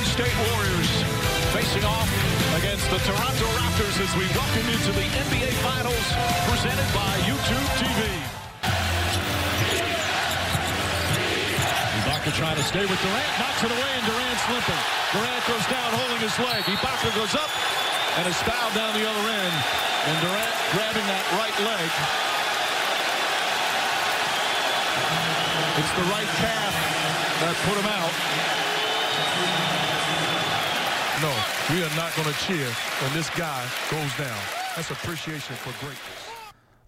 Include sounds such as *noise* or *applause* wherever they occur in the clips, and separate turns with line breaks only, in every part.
Golden State Warriors facing off against the Toronto Raptors as we welcome you to the NBA Finals presented by YouTube TV. Ibaka trying to stay with Durant, knocks it away, and Durant's limping. Durant goes down holding his leg. Ibaka goes up and is fouled down the other end. And Durant grabbing that right leg. It's the right calf that put him out.
We are not going to cheer when this guy goes down. That's appreciation for greatness.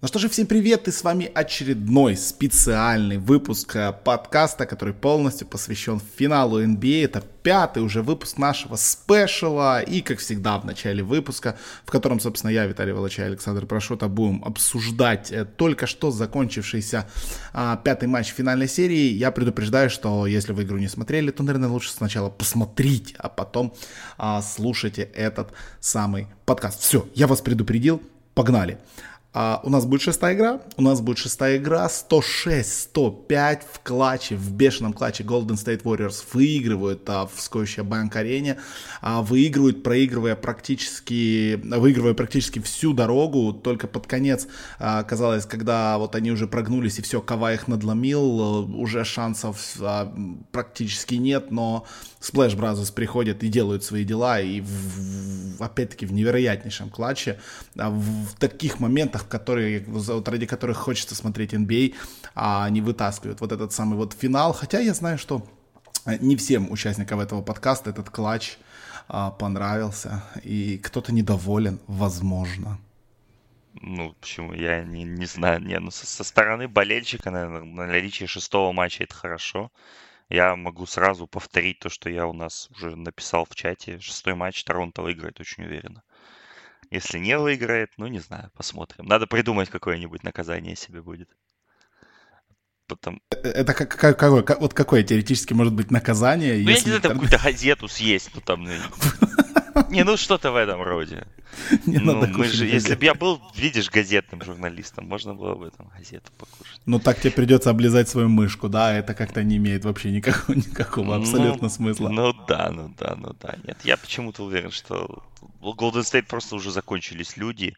Ну что же, всем привет, и с вами очередной специальный выпуск э, подкаста, который полностью посвящен финалу NBA. Это пятый уже выпуск нашего спешала, и, как всегда, в начале выпуска, в котором, собственно, я, Виталий Волочай и Александр Прошота будем обсуждать э, только что закончившийся а, пятый матч финальной серии. Я предупреждаю, что если вы игру не смотрели, то, наверное, лучше сначала посмотрите, а потом а, слушайте этот самый подкаст. Все, я вас предупредил, погнали. А у нас будет шестая игра. У нас будет шестая игра. 106-105 в клатче, в бешеном клатче Golden State Warriors выигрывают а, в Scotia Bank арене. А, выигрывают, проигрывая практически, выигрывая практически всю дорогу. Только под конец а, казалось, когда вот они уже прогнулись и все, Кава их надломил, уже шансов а, практически нет, но Splash Brothers приходят и делают свои дела, и в, в, опять-таки в невероятнейшем клатче, а в, в таких моментах, которые, вот ради которых хочется смотреть NBA, а они вытаскивают вот этот самый вот финал, хотя я знаю, что не всем участникам этого подкаста этот клатч а, понравился, и кто-то недоволен, возможно.
Ну, почему? Я не, не знаю. Не, ну, со, со стороны болельщика, наверное, наличие шестого матча это хорошо. Я могу сразу повторить то, что я у нас уже написал в чате. Шестой матч Торонто выиграет очень уверенно. Если не выиграет, ну не знаю, посмотрим. Надо придумать какое-нибудь наказание себе будет.
Потом... Э, это как, как, как, вот какое теоретически может быть наказание?
Ну, если... я не знаю, какую-то газету съесть, ну там... *laughs* Ну, Не, ну что-то в этом роде. *laughs* Не ну, надо мы же, если бы я был, видишь, газетным журналистом, можно было бы там газету покушать.
Ну так тебе придется облизать свою мышку, да, это как-то не имеет вообще никакого, *laughs* никакого ну, абсолютно ну, смысла.
Ну да, ну да, ну да. Нет, я почему-то уверен, что у Golden State просто уже закончились люди,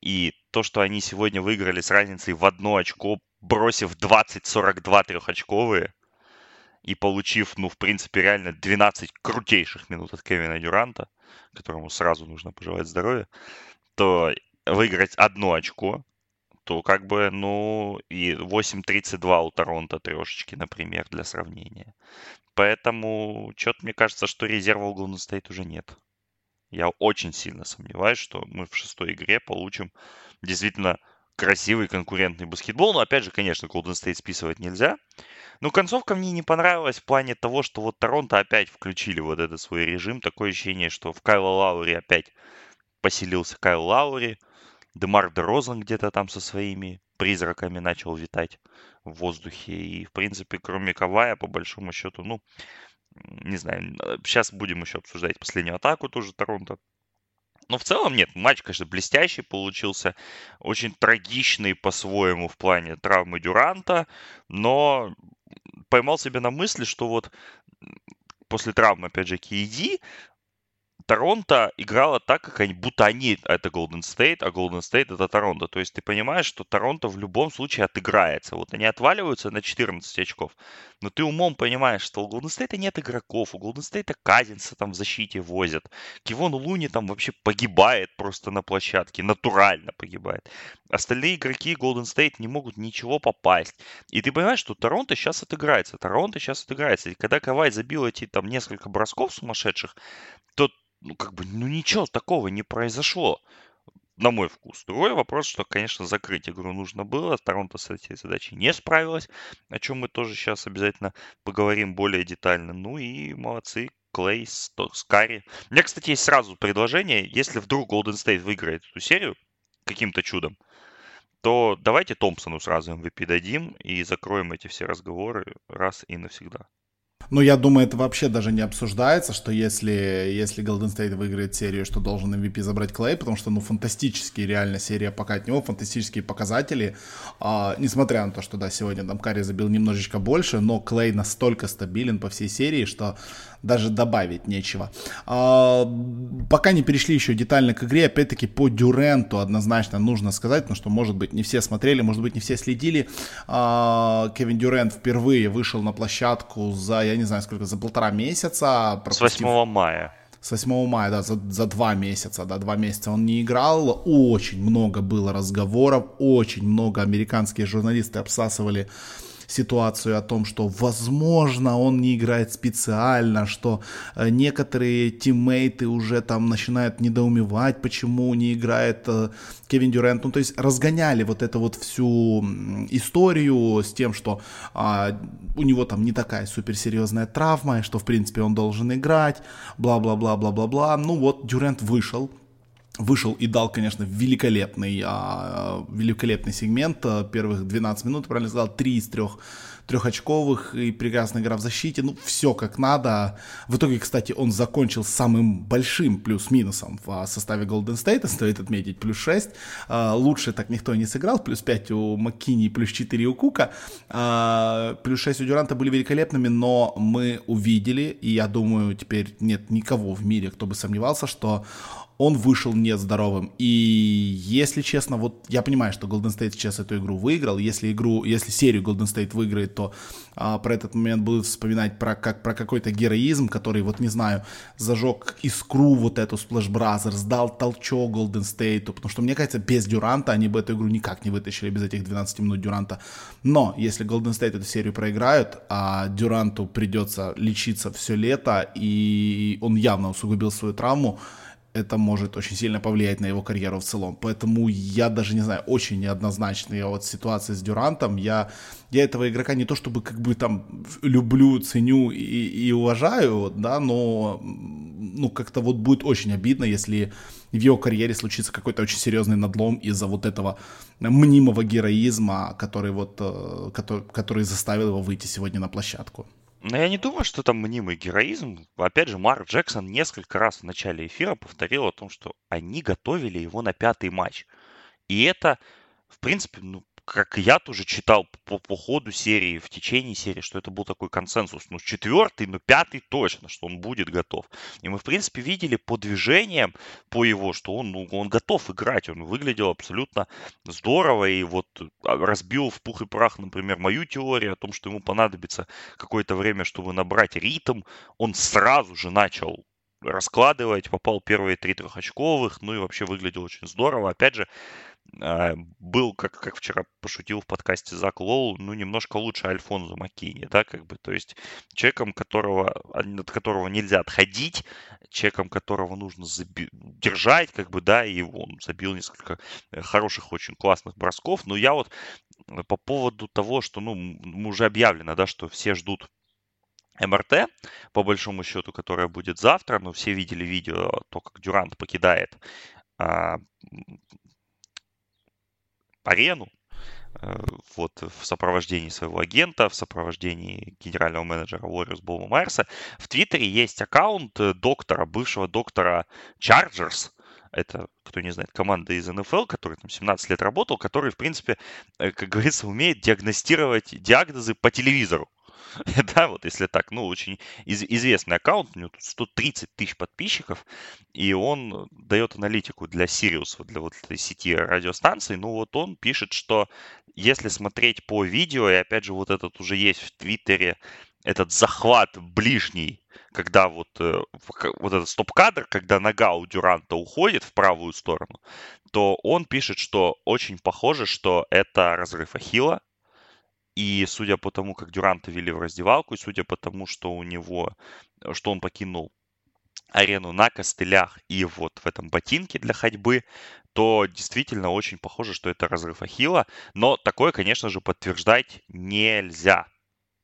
и то, что они сегодня выиграли с разницей в одно очко, бросив 20-42 трехочковые, и получив, ну, в принципе, реально 12 крутейших минут от Кевина Дюранта, которому сразу нужно пожелать здоровья, то выиграть одно очко, то как бы, ну, и 8.32 у Торонто трешечки, например, для сравнения. Поэтому, что-то мне кажется, что резерва у Golden State уже нет. Я очень сильно сомневаюсь, что мы в шестой игре получим действительно красивый конкурентный баскетбол. Но опять же, конечно, Golden State списывать нельзя. Но концовка мне не понравилась в плане того, что вот Торонто опять включили вот этот свой режим. Такое ощущение, что в Кайла Лаури опять поселился Кайл Лаури. Демар Дерозан где-то там со своими призраками начал витать в воздухе. И, в принципе, кроме Кавая, по большому счету, ну, не знаю, сейчас будем еще обсуждать последнюю атаку тоже Торонто. Но в целом нет, матч, конечно, блестящий получился, очень трагичный по-своему в плане травмы Дюранта, но поймал себя на мысли, что вот после травмы, опять же, KD, Торонто играла так, как они, будто они это Golden State, а Golden State это Торонто. То есть ты понимаешь, что Торонто в любом случае отыграется. Вот они отваливаются на 14 очков, но ты умом понимаешь, что у Golden State нет игроков, у Golden State Казинса там в защите возят. Кивон Луни там вообще погибает просто на площадке, натурально погибает. Остальные игроки Golden State не могут ничего попасть. И ты понимаешь, что Торонто сейчас отыграется. Торонто сейчас отыграется. И когда Кавай забил эти там несколько бросков сумасшедших, то ну, как бы, ну, ничего такого не произошло, на мой вкус. Другой вопрос, что, конечно, закрыть игру нужно было. Торонто с этой задачей не справилась, о чем мы тоже сейчас обязательно поговорим более детально. Ну и молодцы, Клей, Скари. У меня, кстати, есть сразу предложение. Если вдруг Golden State выиграет эту серию каким-то чудом, то давайте Томпсону сразу MVP дадим и закроем эти все разговоры раз и навсегда.
Ну, я думаю, это вообще даже не обсуждается, что если, если Golden State выиграет серию, что должен MVP забрать Клей, потому что, ну, фантастические реально серия пока от него, фантастические показатели. А, несмотря на то, что, да, сегодня там Карри забил немножечко больше, но Клей настолько стабилен по всей серии, что даже добавить нечего. А, пока не перешли еще детально к игре, опять-таки по Дюренту однозначно нужно сказать, потому что, может быть, не все смотрели, может быть, не все следили. А, Кевин Дюрент впервые вышел на площадку за, я не знаю, сколько, за полтора месяца.
Пропустив... С 8 мая.
С 8 мая, да, за, за два месяца, да, два месяца он не играл. Очень много было разговоров, очень много американские журналисты обсасывали ситуацию о том, что возможно он не играет специально, что э, некоторые тиммейты уже там начинают недоумевать, почему не играет э, Кевин Дюрент. Ну, то есть разгоняли вот эту вот всю историю с тем, что а, у него там не такая суперсерьезная травма, и что в принципе он должен играть, бла-бла-бла-бла-бла-бла. Ну вот Дюрент вышел, вышел и дал, конечно, великолепный, а, великолепный сегмент. А, первых 12 минут, правильно сказал, 3 из 3 трехочковых и прекрасная игра в защите. Ну, все как надо. В итоге, кстати, он закончил самым большим плюс-минусом в а, составе Golden State, стоит отметить, плюс 6. Лучше так никто не сыграл, плюс 5 у Маккини, плюс 4 у Кука. Плюс 6 у Дюранта были великолепными, но мы увидели, и я думаю, теперь нет никого в мире, кто бы сомневался, что он вышел нездоровым. И если честно, вот я понимаю, что Golden State сейчас эту игру выиграл. Если игру, если серию Golden State выиграет, то а, про этот момент будут вспоминать про, как, про какой-то героизм, который, вот не знаю, зажег искру вот эту Splash Brothers, дал толчок Golden State, потому что, мне кажется, без Дюранта они бы эту игру никак не вытащили, без этих 12 минут Дюранта. Но если Golden State эту серию проиграют, а Дюранту придется лечиться все лето, и он явно усугубил свою травму, это может очень сильно повлиять на его карьеру в целом. Поэтому я даже не знаю, очень неоднозначная вот ситуация с Дюрантом. Я, я этого игрока не то чтобы как бы там люблю, ценю и, и уважаю, да, но ну как-то вот будет очень обидно, если в его карьере случится какой-то очень серьезный надлом из-за вот этого мнимого героизма, который вот, э, который, который заставил его выйти сегодня на площадку.
Но я не думаю, что там мнимый героизм. Опять же, Марк Джексон несколько раз в начале эфира повторил о том, что они готовили его на пятый матч. И это, в принципе, ну, как я тоже читал по, по ходу серии, в течение серии, что это был такой консенсус. Ну, четвертый, ну, пятый точно, что он будет готов. И мы, в принципе, видели по движениям, по его, что он, ну, он готов играть. Он выглядел абсолютно здорово и вот а, разбил в пух и прах, например, мою теорию о том, что ему понадобится какое-то время, чтобы набрать ритм. Он сразу же начал раскладывать, попал первые три трехочковых, ну и вообще выглядел очень здорово. Опять же, а, был, как, как вчера пошутил в подкасте Зак Лоу, ну, немножко лучше Альфонзо Маккини, да, как бы, то есть человеком, которого, от которого нельзя отходить, человеком, которого нужно заби- держать, как бы, да, и он забил несколько э, хороших, очень классных бросков, но я вот э, по поводу того, что, ну, уже объявлено, да, что все ждут МРТ, по большому счету, которая будет завтра, но все видели видео, то, как Дюрант покидает а, арену, э, вот в сопровождении своего агента, в сопровождении генерального менеджера Warriors Боба Майерса. В Твиттере есть аккаунт э, доктора, бывшего доктора Chargers, это, кто не знает, команда из НФЛ, который там 17 лет работал, который, в принципе, э, как говорится, умеет диагностировать диагнозы по телевизору. *laughs* да, вот если так, ну, очень из- известный аккаунт, у него тут 130 тысяч подписчиков, и он дает аналитику для Sirius, для вот этой сети радиостанций, ну, вот он пишет, что если смотреть по видео, и опять же, вот этот уже есть в Твиттере, этот захват ближний, когда вот, э, вот этот стоп-кадр, когда нога у Дюранта уходит в правую сторону, то он пишет, что очень похоже, что это разрыв Ахилла, и судя по тому, как Дюранта вели в раздевалку, и судя по тому, что у него, что он покинул арену на костылях и вот в этом ботинке для ходьбы, то действительно очень похоже, что это разрыв Ахилла. Но такое, конечно же, подтверждать нельзя.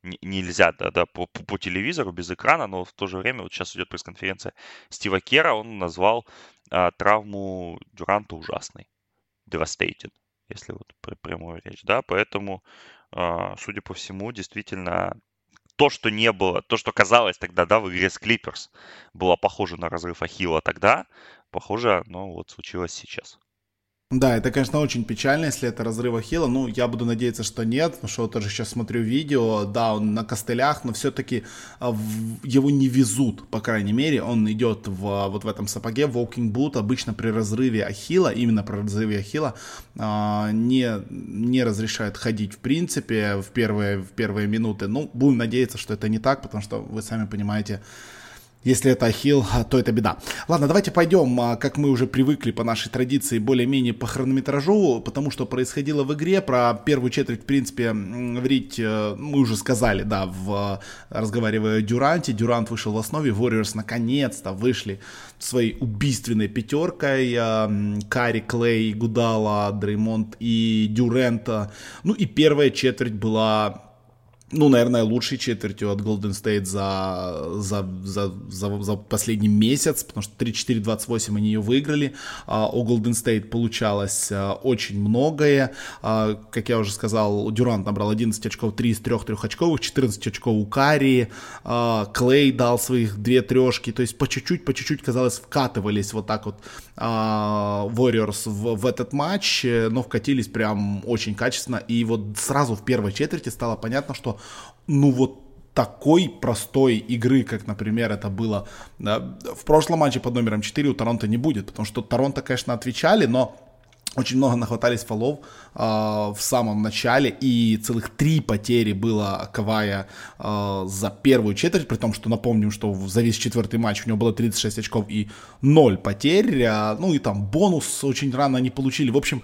Нельзя, да, да, по, по, по телевизору, без экрана, но в то же время, вот сейчас идет пресс-конференция Стива Кера, он назвал а, травму Дюранта ужасной. Devastated, если вот прямую речь, да, поэтому судя по всему, действительно то, что не было, то, что казалось тогда, да, в игре с Клиперс, было похоже на разрыв Ахилла тогда, похоже, оно вот случилось сейчас.
Да, это, конечно, очень печально, если это разрыв Ахилла. Ну, я буду надеяться, что нет, потому что вот тоже сейчас смотрю видео, да, он на костылях, но все-таки а, его не везут, по крайней мере. Он идет в, вот в этом сапоге, walking boot, обычно при разрыве Ахилла, именно при разрыве Ахилла, а, не, не разрешают ходить в принципе в первые, в первые минуты. Ну, будем надеяться, что это не так, потому что вы сами понимаете, если это Ахилл, то это беда. Ладно, давайте пойдем, а, как мы уже привыкли по нашей традиции, более-менее по хронометражу, потому что происходило в игре. Про первую четверть, в принципе, говорить э, мы уже сказали, да, в разговаривая о Дюранте. Дюрант вышел в основе, Warriors наконец-то вышли своей убийственной пятеркой. Э, Карри, Клей, Гудала, Дреймонд и Дюрента. Ну и первая четверть была ну, наверное, лучшей четвертью от Golden State за, за, за, за, за последний месяц, потому что 3-4-28 они ее выиграли. А, у Golden State получалось а, очень многое. А, как я уже сказал, Дюрант набрал 11 очков, 3 из 3 трехочковых, 14 очков у Карри. Клей дал своих две трешки. То есть по чуть-чуть, по чуть-чуть, казалось, вкатывались вот так вот Warriors в, в этот матч, но вкатились прям очень качественно. И вот сразу в первой четверти стало понятно, что ну вот такой простой игры, как, например, это было в прошлом матче под номером 4 у Торонто не будет, потому что Торонто, конечно, отвечали, но очень много нахватались фолов э, в самом начале, и целых три потери было Кавая э, за первую четверть, при том, что напомним, что за весь четвертый матч у него было 36 очков и 0 потерь, э, ну и там бонус очень рано они получили. В общем,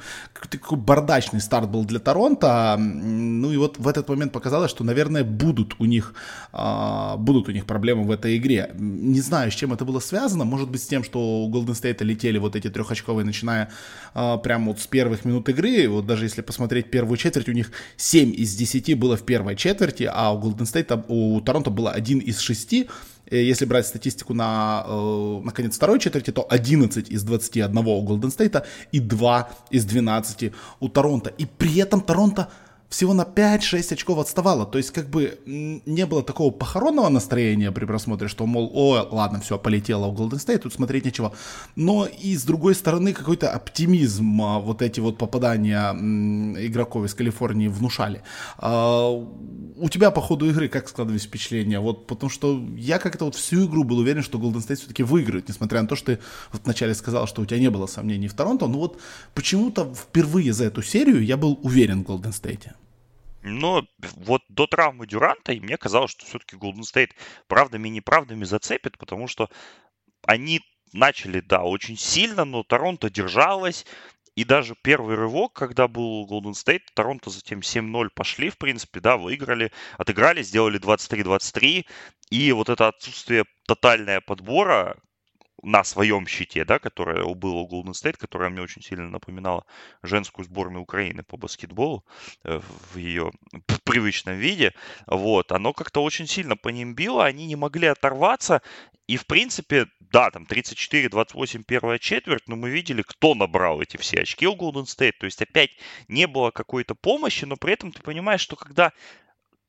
такой бардачный старт был для Торонто, ну и вот в этот момент показалось, что, наверное, будут у них, э, будут у них проблемы в этой игре. Не знаю, с чем это было связано, может быть с тем, что у Golden State летели вот эти трехочковые, начиная э, прямо вот с первых минут игры, вот даже если посмотреть первую четверть, у них 7 из 10 было в первой четверти, а у Golden State, у Торонто было 1 из 6, э, если брать статистику на, э, на конец второй четверти, то 11 из 21 у Golden State и 2 из 12 у Торонто. И при этом Торонто всего на 5-6 очков отставала. То есть, как бы не было такого похоронного настроения при просмотре, что, мол, о, ладно, все, полетело в Golden State, тут смотреть нечего. Но и с другой стороны, какой-то оптимизм а, вот эти вот попадания игроков из Калифорнии внушали. А, у тебя по ходу игры как складывались впечатления? Вот потому что я как-то вот всю игру был уверен, что Golden State все-таки выиграет, несмотря на то, что ты вот вначале сказал, что у тебя не было сомнений в Торонто. Но вот почему-то впервые за эту серию я был уверен в Golden State.
Но вот до травмы Дюранта мне казалось, что все-таки Golden State правдами и неправдами зацепит, потому что они начали, да, очень сильно, но Торонто держалась. И даже первый рывок, когда был Golden State, Торонто затем 7-0 пошли, в принципе, да, выиграли, отыграли, сделали 23-23. И вот это отсутствие тотальное подбора, на своем щите, да, которое было у Golden State, которая мне очень сильно напоминала женскую сборную Украины по баскетболу э, в ее *laughs* привычном виде, вот, оно как-то очень сильно по ним било, они не могли оторваться, и, в принципе, да, там 34-28 первая четверть, но мы видели, кто набрал эти все очки у Golden State. То есть опять не было какой-то помощи, но при этом ты понимаешь, что когда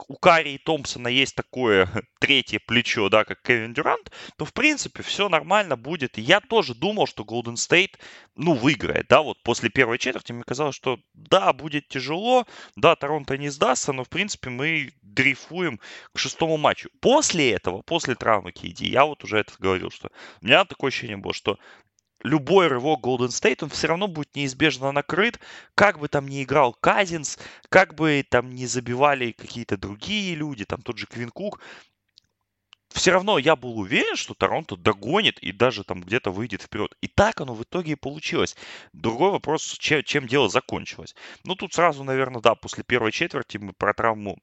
у Карри и Томпсона есть такое *laughs* третье плечо, да, как Кевин Дюрант, то, в принципе, все нормально будет. Я тоже думал, что Golden State, ну, выиграет, да, вот после первой четверти мне казалось, что да, будет тяжело, да, Торонто не сдастся, но, в принципе, мы дрейфуем к шестому матчу. После этого, после травмы KD, я вот уже это говорил, что у меня такое ощущение было, что любой рывок Golden State, он все равно будет неизбежно накрыт, как бы там ни играл Казинс, как бы там не забивали какие-то другие люди, там тот же Квин Кук, все равно я был уверен, что Торонто догонит и даже там где-то выйдет вперед. И так оно в итоге и получилось. Другой вопрос, чем, чем дело закончилось. Ну, тут сразу, наверное, да, после первой четверти мы про травму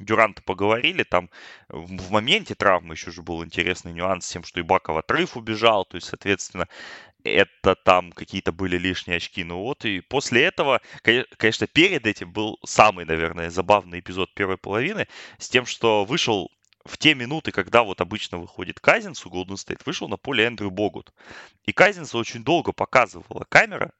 Дюранта поговорили, там в моменте травмы еще же был интересный нюанс с тем, что и Баков отрыв убежал, то есть, соответственно, это там какие-то были лишние очки. Ну вот, и после этого, конечно, перед этим был самый, наверное, забавный эпизод первой половины с тем, что вышел в те минуты, когда вот обычно выходит Казинс у Golden State, вышел на поле Эндрю Богут. И Казинса очень долго показывала камера,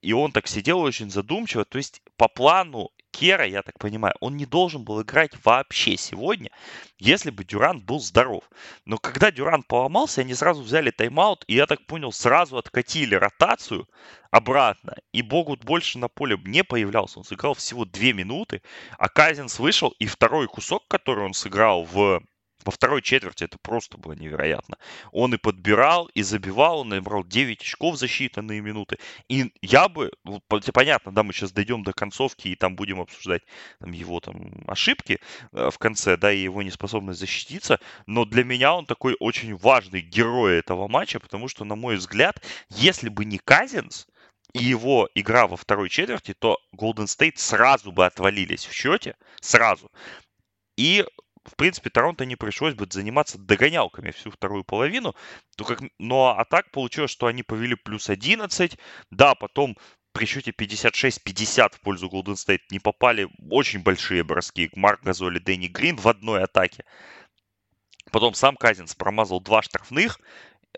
и он так сидел очень задумчиво. То есть по плану Кера, я так понимаю, он не должен был играть вообще сегодня, если бы Дюрант был здоров. Но когда Дюрант поломался, они сразу взяли тайм-аут, и я так понял, сразу откатили ротацию обратно. И Богут больше на поле не появлялся. Он сыграл всего две минуты, а Казинс вышел, и второй кусок, который он сыграл в во второй четверти это просто было невероятно. Он и подбирал, и забивал, он набрал 9 очков за считанные минуты. И я бы, ну, понятно, да, мы сейчас дойдем до концовки, и там будем обсуждать там, его там ошибки э, в конце, да, и его неспособность защититься, но для меня он такой очень важный герой этого матча, потому что, на мой взгляд, если бы не Казинс, и его игра во второй четверти, то Golden State сразу бы отвалились в счете, сразу. И в принципе, Торонто не пришлось бы заниматься догонялками всю вторую половину. То как... Ну, а так получилось, что они повели плюс 11. Да, потом при счете 56-50 в пользу Golden State не попали очень большие броски. Марк Газоль и Дэнни Грин в одной атаке. Потом сам Казинс промазал два штрафных,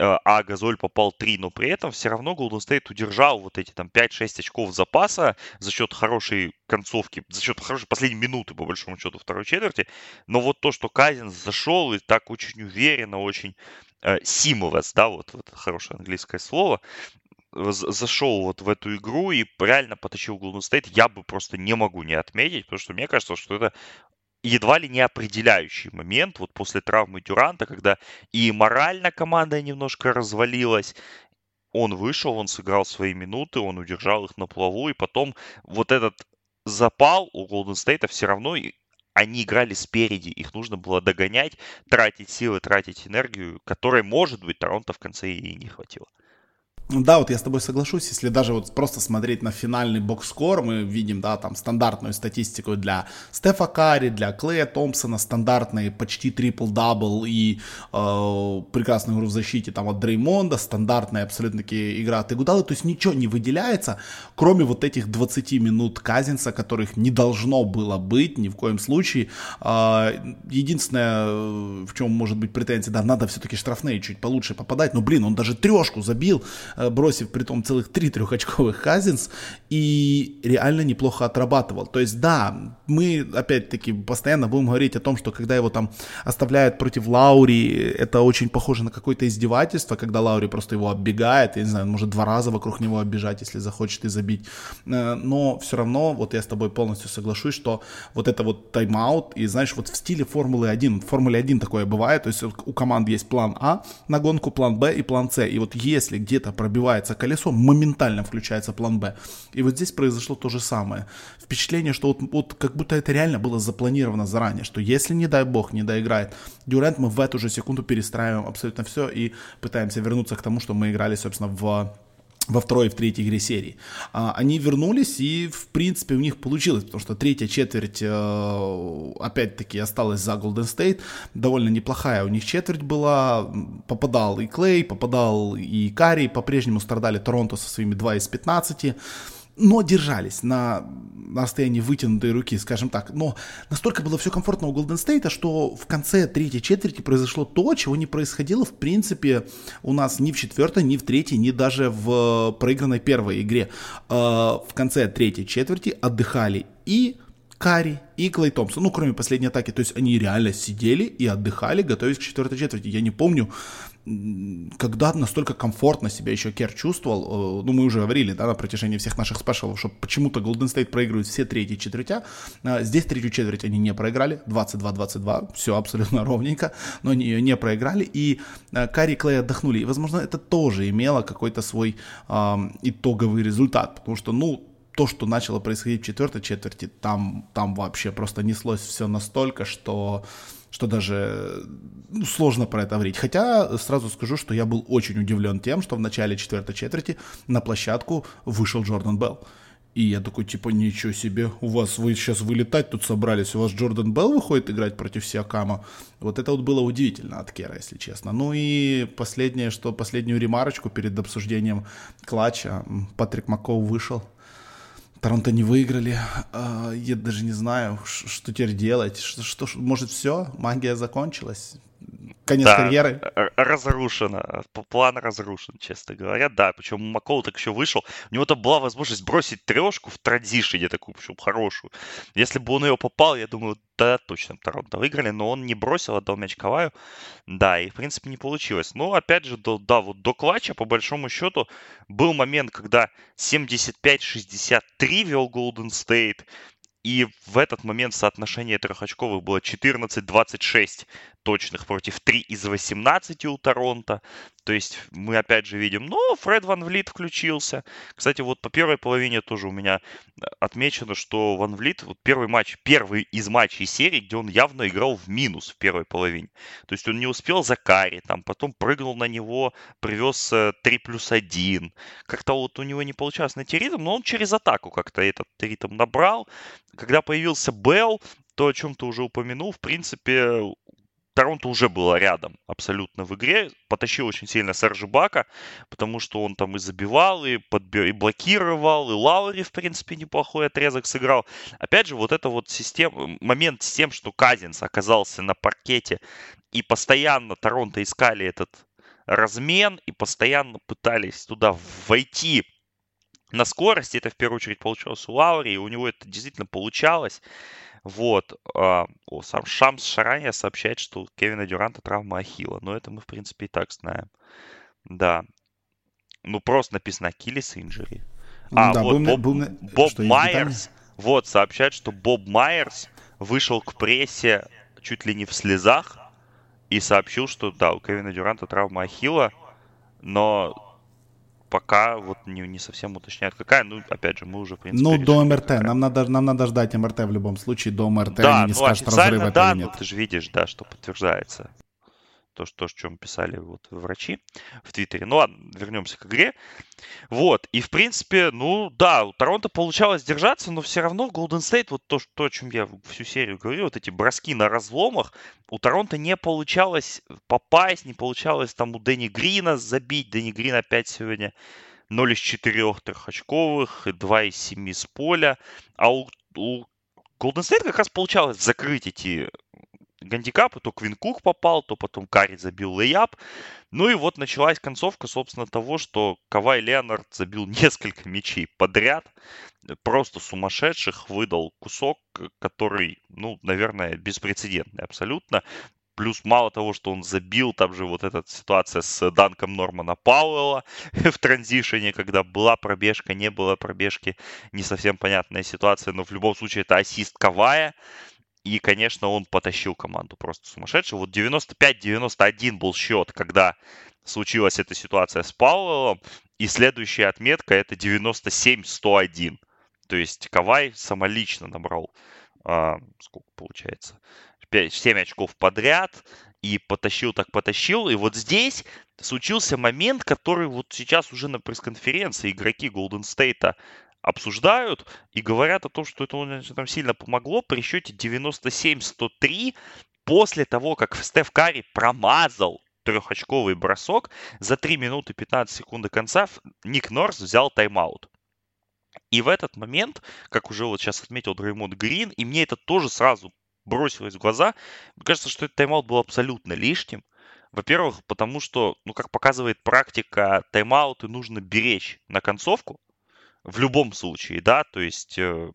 а Газоль попал 3, но при этом все равно Golden State удержал вот эти там 5-6 очков запаса за счет хорошей концовки, за счет хорошей последней минуты, по большому счету, второй четверти. Но вот то, что Казин зашел и так очень уверенно, очень э, seamless, да, вот, вот хорошее английское слово, зашел вот в эту игру и реально поточил Golden State, я бы просто не могу не отметить, потому что мне кажется, что это едва ли не определяющий момент вот после травмы Дюранта, когда и морально команда немножко развалилась, он вышел, он сыграл свои минуты, он удержал их на плаву, и потом вот этот запал у Golden State все равно они играли спереди, их нужно было догонять, тратить силы, тратить энергию, которой, может быть, Торонто в конце и не хватило.
Да, вот я с тобой соглашусь, если даже вот просто смотреть на финальный box score, мы видим, да, там стандартную статистику для Стефа Карри, для Клея Томпсона, стандартные почти triple-double и э, прекрасную игру в защите там от Дреймонда, стандартная абсолютно-таки игра от Игудала, то есть ничего не выделяется, кроме вот этих 20 минут Казинца, которых не должно было быть ни в коем случае. Э, единственное, в чем может быть претензия, да, надо все-таки штрафные чуть получше попадать, но, блин, он даже трешку забил, бросив при том целых три трехочковых Хазинс, и реально неплохо отрабатывал. То есть, да, мы, опять-таки, постоянно будем говорить о том, что когда его там оставляют против Лаури, это очень похоже на какое-то издевательство, когда Лаури просто его оббегает, я не знаю, может два раза вокруг него оббежать, если захочет и забить. Э, но все равно, вот я с тобой полностью соглашусь, что вот это вот тайм-аут, и знаешь, вот в стиле Формулы 1, в Формуле 1 такое бывает, то есть у команд есть план А на гонку, план Б и план С, и вот если где-то пробивается колесо, моментально включается план Б. И вот здесь произошло то же самое. Впечатление, что вот, вот как будто это реально было запланировано заранее, что если, не дай бог, не доиграет Дюрент, мы в эту же секунду перестраиваем абсолютно все и пытаемся вернуться к тому, что мы играли, собственно, в во второй и в третьей игре серии. А, они вернулись, и, в принципе, у них получилось, потому что третья четверть, э, опять-таки, осталась за Golden State. Довольно неплохая у них четверть была. Попадал и Клей, попадал и Карри, по-прежнему страдали Торонто со своими 2 из 15 но держались на, на расстоянии вытянутой руки, скажем так. Но настолько было все комфортно у Голден Стейта, что в конце третьей четверти произошло то, чего не происходило, в принципе, у нас ни в четвертой, ни в третьей, ни даже в проигранной первой игре. А, в конце третьей четверти отдыхали и Карри и Клей Томпсон, ну, кроме последней атаки, то есть они реально сидели и отдыхали, готовясь к четвертой четверти. Я не помню, когда настолько комфортно себя еще Кер чувствовал, э, ну, мы уже говорили, да, на протяжении всех наших спешалов, что почему-то Golden State проигрывает все третьи четвертя, а здесь третью четверть они не проиграли, 22-22, все абсолютно *laughs* ровненько, но они ее не проиграли, и э, Карри и Клей отдохнули, и, возможно, это тоже имело какой-то свой э, итоговый результат, потому что, ну, то, что начало происходить в четвертой четверти, там, там вообще просто неслось все настолько, что что даже ну, сложно про это говорить. Хотя сразу скажу, что я был очень удивлен тем, что в начале четвертой четверти на площадку вышел Джордан Белл. И я такой, типа, ничего себе, у вас, вы сейчас вылетать тут собрались, у вас Джордан Белл выходит играть против Сиакама. Вот это вот было удивительно от Кера, если честно. Ну и последнее, что последнюю ремарочку перед обсуждением клатча. Патрик Маккоу вышел. Торонто не выиграли. А, я даже не знаю, что теперь делать. Что, что может все? Магия закончилась. Конец да, карьеры.
Разрушено. План разрушен, честно говоря. Да, причем Макол так еще вышел. У него-то была возможность бросить трешку в транзишене, такую, причем хорошую. Если бы он ее попал, я думаю, да, точно Торонто выиграли, но он не бросил, отдал мяч Каваю. Да, и в принципе не получилось. Но опять же, до, да, вот до клатча, по большому счету, был момент, когда 75-63 вел Golden State, и в этот момент соотношение трехочковых было 14-26 точных против 3 из 18 у Торонто. То есть мы опять же видим, ну, Фред Ван Влит включился. Кстати, вот по первой половине тоже у меня э, отмечено, что Ван Влит, вот первый матч, первый из матчей серии, где он явно играл в минус в первой половине. То есть он не успел за карри, там потом прыгнул на него, привез 3 э, плюс 1. Как-то вот у него не получалось найти ритм, но он через атаку как-то этот ритм набрал. Когда появился Белл, то, о чем ты уже упомянул, в принципе, Торонто уже было рядом абсолютно в игре. Потащил очень сильно Сержа Бака, потому что он там и забивал, и, подбир, и блокировал, и Лаури, в принципе, неплохой отрезок сыграл. Опять же, вот это вот система, момент с тем, что Казинс оказался на паркете, и постоянно Торонто искали этот размен, и постоянно пытались туда войти на скорости. Это в первую очередь получилось у Лаури, и у него это действительно получалось. Вот. А, о, сам Шамс Шарания сообщает, что у Кевина Дюранта травма Ахилла. Но это мы, в принципе, и так знаем. Да. Ну, просто написано Achilles injury. А, да, вот был, Боб, был, Боб Майерс, вот, сообщает, что Боб Майерс вышел к прессе чуть ли не в слезах и сообщил, что да, у Кевина Дюранта травма Ахилла, но пока вот не, не совсем уточняют, какая. Ну, опять же, мы уже, в принципе,
Ну, до МРТ. Какая. Нам надо, нам надо ждать МРТ в любом случае. До МРТ да, они не ну, скажут, разрыв это
да,
или нет.
Ну, ты же видишь, да, что подтверждается то, что, о чем писали вот врачи в Твиттере. Ну ладно, вернемся к игре. Вот, и в принципе, ну да, у Торонто получалось держаться, но все равно Golden State, вот то, то, о чем я всю серию говорю, вот эти броски на разломах, у Торонто не получалось попасть, не получалось там у Дэнни Грина забить. Дэнни Грин опять сегодня 0 из 4 трехочковых, 2 из 7 с поля. А у, у Golden State как раз получалось закрыть эти гандикапы, то Квин Кук попал, то потом Карри забил лейап. Ну и вот началась концовка, собственно, того, что Кавай Леонард забил *laughs* несколько мячей подряд, просто сумасшедших, выдал кусок, который, ну, наверное, беспрецедентный абсолютно. Плюс мало того, что он забил, там же вот эта ситуация с данком Нормана Пауэлла *laughs* в транзишене, когда была пробежка, не было пробежки, не совсем понятная ситуация, но в любом случае это ассист Кавая. И, конечно, он потащил команду просто сумасшедший. Вот 95-91 был счет, когда случилась эта ситуация с Пауэллом. И следующая отметка это 97-101. То есть Кавай самолично набрал, а, сколько получается, 5, 7 очков подряд и потащил так потащил. И вот здесь случился момент, который вот сейчас уже на пресс-конференции игроки Golden State обсуждают и говорят о том, что это нам сильно помогло при счете 97-103 после того, как Стеф Карри промазал трехочковый бросок, за 3 минуты 15 секунд до конца Ник Норс взял тайм-аут. И в этот момент, как уже вот сейчас отметил Дреймонд Грин, и мне это тоже сразу бросилось в глаза, мне кажется, что этот тайм-аут был абсолютно лишним. Во-первых, потому что, ну, как показывает практика, тайм-ауты нужно беречь на концовку, в любом случае, да, то есть э,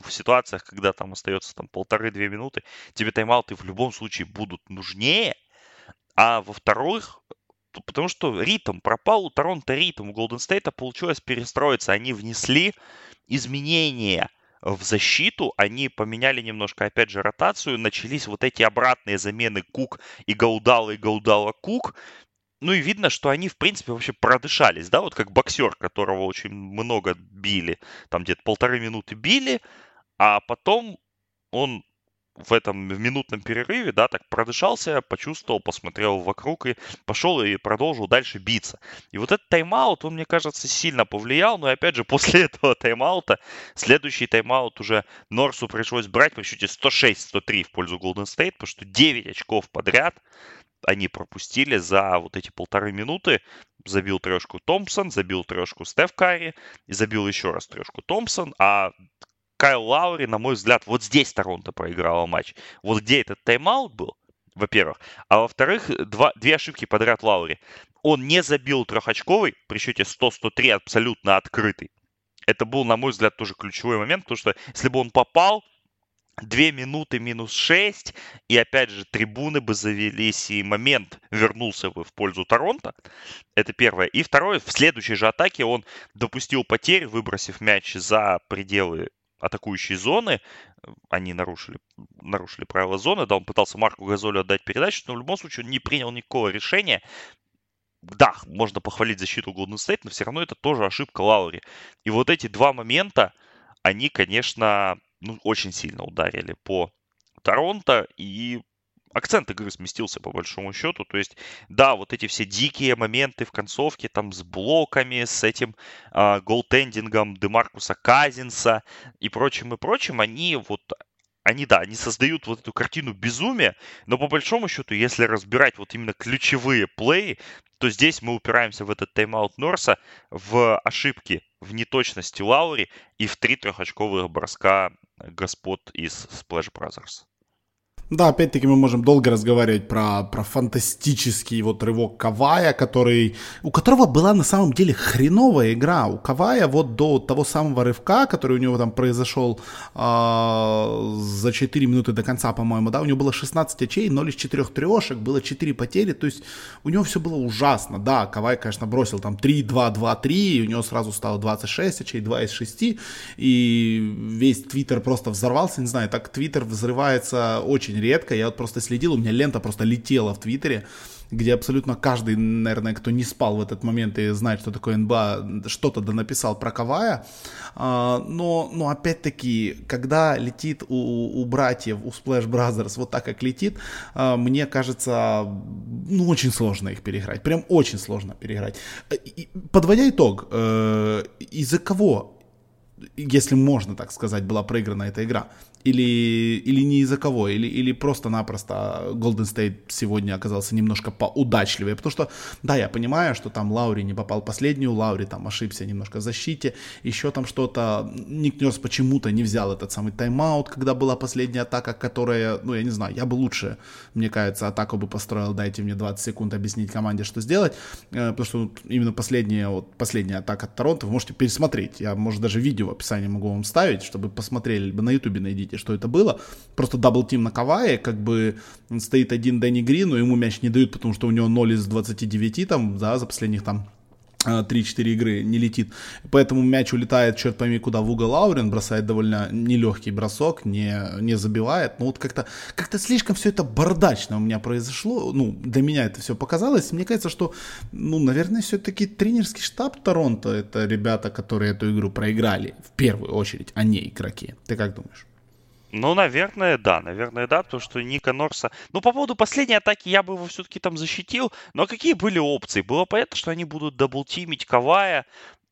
в ситуациях, когда там остается там полторы-две минуты, тебе тайм-ауты в любом случае будут нужнее, а во-вторых, потому что ритм пропал, у Торонто ритм, у Голден Стейта получилось перестроиться, они внесли изменения в защиту, они поменяли немножко, опять же, ротацию, начались вот эти обратные замены Кук и Гаудала и Гаудала Кук, ну и видно, что они, в принципе, вообще продышались, да, вот как боксер, которого очень много били, там где-то полторы минуты били, а потом он в этом минутном перерыве, да, так продышался, почувствовал, посмотрел вокруг и пошел и продолжил дальше биться. И вот этот тайм-аут, он, мне кажется, сильно повлиял, но опять же, *laughs* после этого тайм-аута, следующий тайм-аут уже Норсу пришлось брать по счете 106-103 в пользу Golden State, потому что 9 очков подряд они пропустили за вот эти полторы минуты. Забил трешку Томпсон, забил трешку Стеф Карри и забил еще раз трешку Томпсон. А Кайл Лаури, на мой взгляд, вот здесь Торонто проиграла матч. Вот где этот тайм-аут был, во-первых. А во-вторых, два, две ошибки подряд Лаури. Он не забил трехочковый при счете 100-103 абсолютно открытый. Это был, на мой взгляд, тоже ключевой момент, потому что если бы он попал, 2 минуты минус 6, и опять же трибуны бы завелись, и момент вернулся бы в пользу Торонто. Это первое. И второе, в следующей же атаке он допустил потерь, выбросив мяч за пределы атакующей зоны. Они нарушили, нарушили правила зоны, да, он пытался Марку Газолю отдать передачу, но в любом случае он не принял никакого решения. Да, можно похвалить защиту Golden State, но все равно это тоже ошибка Лаури. И вот эти два момента, они, конечно, ну, очень сильно ударили по Торонто, и акцент игры сместился по большому счету. То есть, да, вот эти все дикие моменты в концовке, там с блоками, с этим э, голтендингом Демаркуса Казинса и прочим, и прочим, они вот они, да, они создают вот эту картину безумия, но по большому счету, если разбирать вот именно ключевые плей, то здесь мы упираемся в этот тайм-аут Норса, в ошибки, в неточности Лаури и в три трехочковых броска господ из Splash Brothers.
Да, опять-таки мы можем долго разговаривать про, про фантастический вот рывок Кавая, который, у которого была на самом деле хреновая игра. У Кавая вот до того самого рывка, который у него там произошел э, за 4 минуты до конца, по-моему, да, у него было 16 очей, 0 из 4 трешек, было 4 потери, то есть у него все было ужасно. Да, Кавай, конечно, бросил там 3, 2, 2, 3, и у него сразу стало 26 очей, 2 из 6, и весь Твиттер просто взорвался, не знаю, так Твиттер взрывается очень редко. Я вот просто следил, у меня лента просто летела в Твиттере, где абсолютно каждый, наверное, кто не спал в этот момент и знает, что такое НБА, что-то да написал про Кавая. А, но, но опять-таки, когда летит у, у братьев, у Splash Brothers вот так, как летит, а, мне кажется, ну, очень сложно их переиграть. Прям очень сложно переиграть. Подводя итог, э, из-за кого если можно так сказать, была проиграна эта игра или, или не из-за кого, или, или просто-напросто Golden State сегодня оказался немножко поудачливее, потому что, да, я понимаю, что там Лаури не попал последнюю, Лаури там ошибся немножко в защите, еще там что-то, Ник Нерс почему-то не взял этот самый тайм-аут, когда была последняя атака, которая, ну, я не знаю, я бы лучше, мне кажется, атаку бы построил, дайте мне 20 секунд объяснить команде, что сделать, э, потому что именно последняя, вот, последняя атака Торонто вы можете пересмотреть, я, может, даже видео в описании могу вам ставить, чтобы посмотрели, либо на ютубе найдите, видите, что это было. Просто double-team на Кавае, как бы стоит один Дэнни Грин, но ему мяч не дают, потому что у него 0 из 29 там, да, за последних там 3-4 игры не летит. Поэтому мяч улетает, черт пойми, куда в угол Лоури, он бросает довольно нелегкий бросок, не, не забивает. Но вот как-то как слишком все это бардачно у меня произошло. Ну, для меня это все показалось. Мне кажется, что, ну, наверное, все-таки тренерский штаб Торонто, это ребята, которые эту игру проиграли в первую очередь, а не игроки. Ты как думаешь?
Ну, наверное, да, наверное, да, потому что Ника Норса... Ну, по поводу последней атаки я бы его все-таки там защитил, но какие были опции? Было понятно, что они будут даблтимить Кавая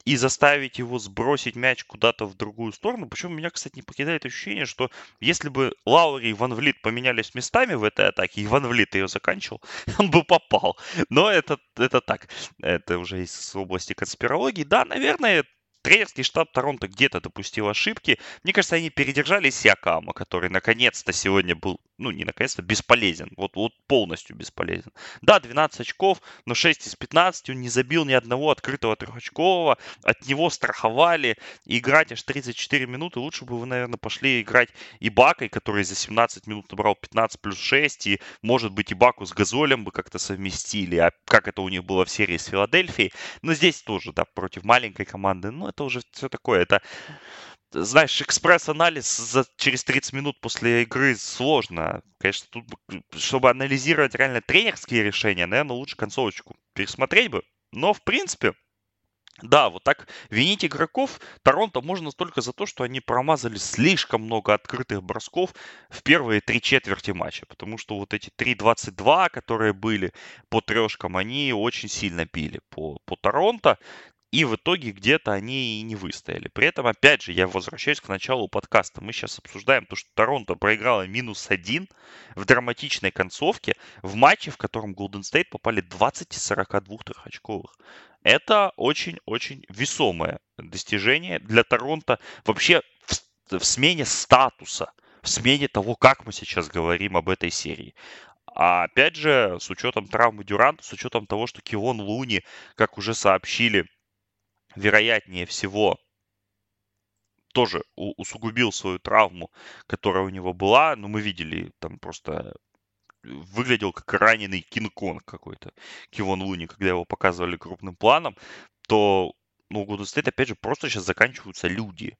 и заставить его сбросить мяч куда-то в другую сторону. Причем меня, кстати, не покидает ощущение, что если бы Лаури и Ван Влит поменялись местами в этой атаке, и Ван Влит ее заканчивал, *laughs* он бы попал. Но это, это так, это уже из области конспирологии. Да, наверное, тренерский штаб Торонто где-то допустил ошибки. Мне кажется, они передержали Сиакама, который наконец-то сегодня был, ну не наконец-то, бесполезен. Вот, вот полностью бесполезен. Да, 12 очков, но 6 из 15 он не забил ни одного открытого трехочкового. От него страховали. Играть аж 34 минуты. Лучше бы вы, наверное, пошли играть и Бакой, который за 17 минут набрал 15 плюс 6. И, может быть, и Баку с Газолем бы как-то совместили. А как это у них было в серии с Филадельфией. Но здесь тоже, да, против маленькой команды. Ну, это уже все такое. Это, знаешь, экспресс-анализ за, через 30 минут после игры сложно. Конечно, тут, чтобы анализировать реально тренерские решения, наверное, лучше концовочку пересмотреть бы. Но, в принципе, да, вот так винить игроков Торонто можно только за то, что они промазали слишком много открытых бросков в первые три четверти матча. Потому что вот эти 3-22, которые были по трешкам, они очень сильно били по, по Торонто. И в итоге где-то они и не выстояли. При этом, опять же, я возвращаюсь к началу подкаста. Мы сейчас обсуждаем то, что Торонто проиграла минус один в драматичной концовке в матче, в котором Golden State попали 20 из 42 трехочковых. Это очень-очень весомое достижение для Торонто вообще в, в смене статуса, в смене того, как мы сейчас говорим об этой серии. А опять же, с учетом травмы Дюранта, с учетом того, что Кион Луни, как уже сообщили, вероятнее всего тоже усугубил свою травму, которая у него была. Но мы видели, там просто выглядел как раненый Кинг-Конг какой-то, Кивон Луни, когда его показывали крупным планом, то ну, у Golden State, опять же, просто сейчас заканчиваются люди.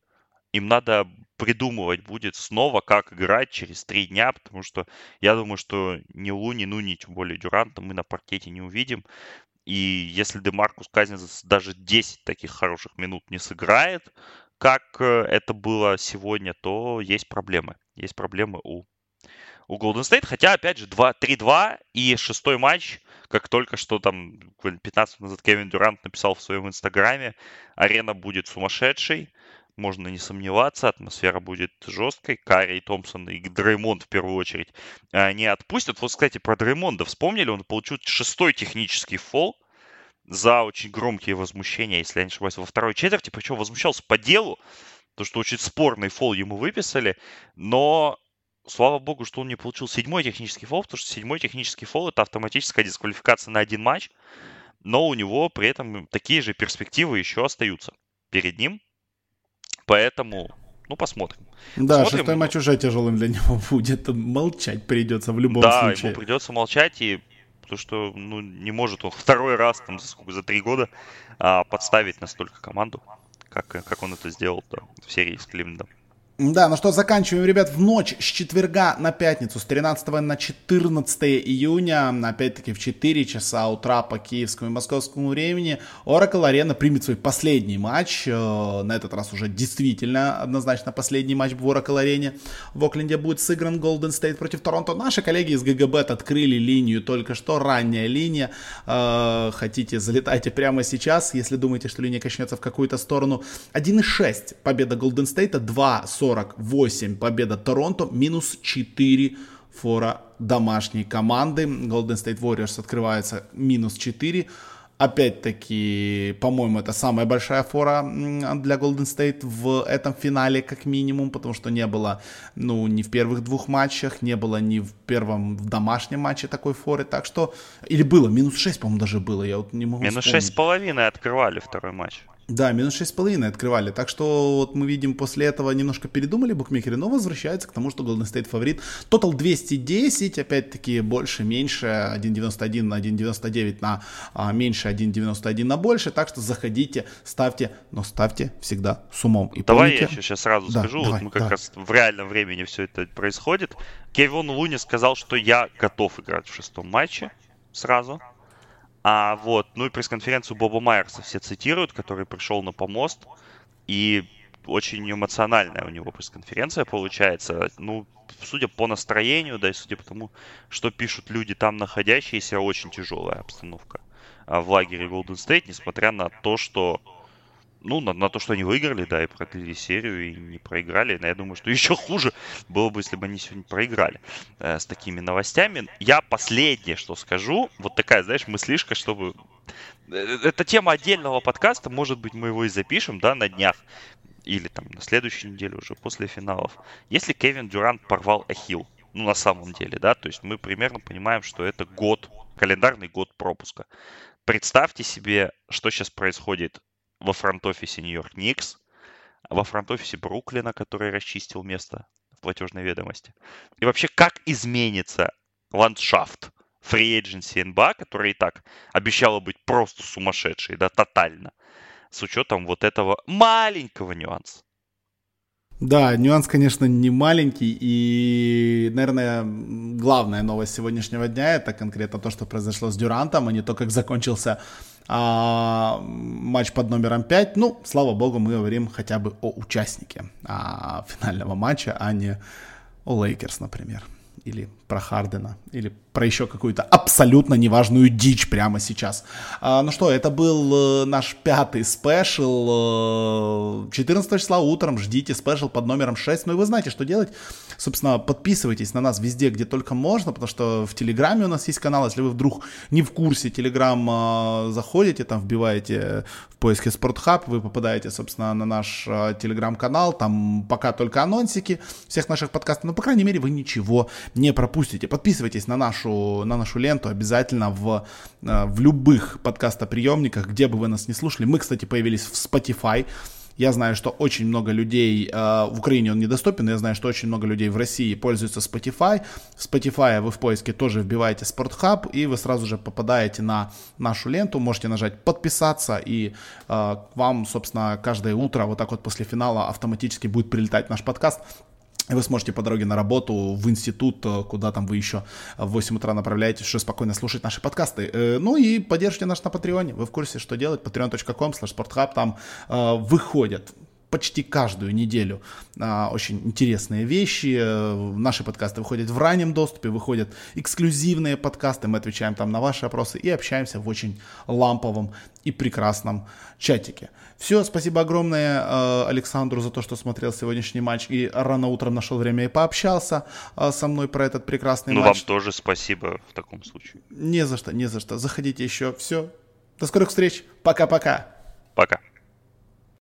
Им надо придумывать будет снова, как играть через три дня, потому что я думаю, что ни Луни, ну, ни тем более Дюранта мы на паркете не увидим. И если Демаркус Казинс даже 10 таких хороших минут не сыграет, как э, это было сегодня, то есть проблемы. Есть проблемы у у Golden State. Хотя, опять же, 3-2 и шестой матч, как только что там 15 минут назад Кевин Дюрант написал в своем инстаграме, арена будет сумасшедшей, можно не сомневаться, атмосфера будет жесткой. Карри Томпсон и Дреймонд в первую очередь не отпустят. Вот, кстати, про Дреймонда вспомнили, он получил шестой технический фол за очень громкие возмущения, если я не ошибаюсь, во второй четверти, причем возмущался по делу, то, что очень спорный фол ему выписали, но слава богу, что он не получил седьмой технический фол, потому что седьмой технический фол это автоматическая дисквалификация на один матч, но у него при этом такие же перспективы еще остаются перед ним. Поэтому, ну, посмотрим.
Да, посмотрим. шестой матч уже тяжелым для него *laughs* будет. Молчать придется в любом да, случае.
Да, ему придется молчать, и потому что ну, не может он *laughs* второй раз там, за, сколько, за три года а, подставить настолько команду, как, как он это сделал да, в серии с Кливлендом.
Да, ну что, заканчиваем, ребят, в ночь с четверга на пятницу, с 13 на 14 июня, опять-таки в 4 часа утра по киевскому и московскому времени, Oracle Arena примет свой последний матч, э, на этот раз уже действительно однозначно последний матч в Oracle Arena. В Окленде будет сыгран Golden State против Торонто. Наши коллеги из GGBet открыли линию только что, ранняя линия. Э, хотите, залетайте прямо сейчас, если думаете, что линия качнется в какую-то сторону. 1,6 победа Golden State, 2 48 победа Торонто, минус 4 фора домашней команды. Golden State Warriors открывается минус 4. Опять-таки, по-моему, это самая большая фора для Golden State в этом финале, как минимум, потому что не было, ну, ни в первых двух матчах, не было ни в первом в домашнем матче такой форы, так что, или было, минус 6, по-моему, даже было, я вот не могу
Минус шесть с половиной открывали второй матч.
Да, минус 6,5 открывали. Так что вот мы видим, после этого немножко передумали букмекеры, но возвращаются к тому, что Golden State фаворит. Тотал 210, опять-таки больше, меньше, 1,91 на 1,99 на а, меньше, 1,91 на больше. Так что заходите, ставьте, но ставьте всегда с умом.
И давай помните... я еще сейчас сразу да, скажу, давай, вот мы как да. раз в реальном времени все это происходит. Кевин Луни сказал, что я готов играть в шестом матче сразу. А вот, ну и пресс-конференцию Боба Майерса все цитируют, который пришел на помост. И очень эмоциональная у него пресс-конференция получается. Ну, судя по настроению, да, и судя по тому, что пишут люди там находящиеся, очень тяжелая обстановка а, в лагере Golden State, несмотря на то, что ну, на, на то, что они выиграли, да, и продлили серию, и не проиграли. Но я думаю, что *laughs* еще хуже было бы, если бы они сегодня проиграли э, с такими новостями. Я последнее, что скажу, вот такая, знаешь, мыслишка, чтобы... Э, это тема отдельного подкаста, может быть, мы его и запишем, да, на днях. Или там на следующей неделе уже после финалов. Если Кевин Дюрант порвал Ахилл, ну, на самом деле, да, то есть мы примерно понимаем, что это год, календарный год пропуска. Представьте себе, что сейчас происходит во фронт-офисе Нью-Йорк Никс, во фронт-офисе Бруклина, который расчистил место в платежной ведомости. И вообще, как изменится ландшафт фри agency НБА, который и так обещала быть просто сумасшедшей, да, тотально, с учетом вот этого маленького нюанса.
Да, нюанс, конечно, не маленький, и, наверное, главная новость сегодняшнего дня это конкретно то, что произошло с Дюрантом, а не то, как закончился а, матч под номером 5. Ну, слава богу, мы говорим хотя бы о участнике а, финального матча, а не о Лейкерс, например или про Хардена, или про еще какую-то абсолютно неважную дичь прямо сейчас. А, ну что, это был э, наш пятый special. Э, 14 числа утром ждите special под номером 6. Ну и вы знаете, что делать. Собственно, подписывайтесь на нас везде, где только можно, потому что в Телеграме у нас есть канал, если вы вдруг не в курсе, Телеграм э, заходите, там вбиваете в поиске Спортхаб, вы попадаете, собственно, на наш э, Телеграм-канал, там пока только анонсики всех наших подкастов, но, по крайней мере, вы ничего не пропустите. Подписывайтесь на нашу, на нашу ленту обязательно в, э, в любых подкастоприемниках, где бы вы нас не слушали. Мы, кстати, появились в Spotify, я знаю, что очень много людей, э, в Украине он недоступен, я знаю, что очень много людей в России пользуются Spotify. В Spotify вы в поиске тоже вбиваете Спортхаб, и вы сразу же попадаете на нашу ленту, можете нажать подписаться, и э, вам, собственно, каждое утро, вот так вот после финала автоматически будет прилетать наш подкаст. Вы сможете по дороге на работу, в институт, э, куда там вы еще в 8 утра направляетесь, что спокойно слушать наши подкасты. Э, ну и поддержите нас на Патреоне. Вы в курсе, что делать. patreon.com slash sporthub. Там э, выходят почти каждую неделю а, очень интересные вещи. Наши подкасты выходят в раннем доступе, выходят эксклюзивные подкасты, мы отвечаем там на ваши вопросы и общаемся в очень ламповом и прекрасном чатике. Все, спасибо огромное э, Александру за то, что смотрел сегодняшний матч и рано утром нашел время и пообщался э, со мной про этот прекрасный
ну,
матч.
Ну, вам тоже спасибо в таком случае.
Не за что, не за что. Заходите еще. Все. До скорых встреч. Пока-пока.
Пока. -пока. Пока.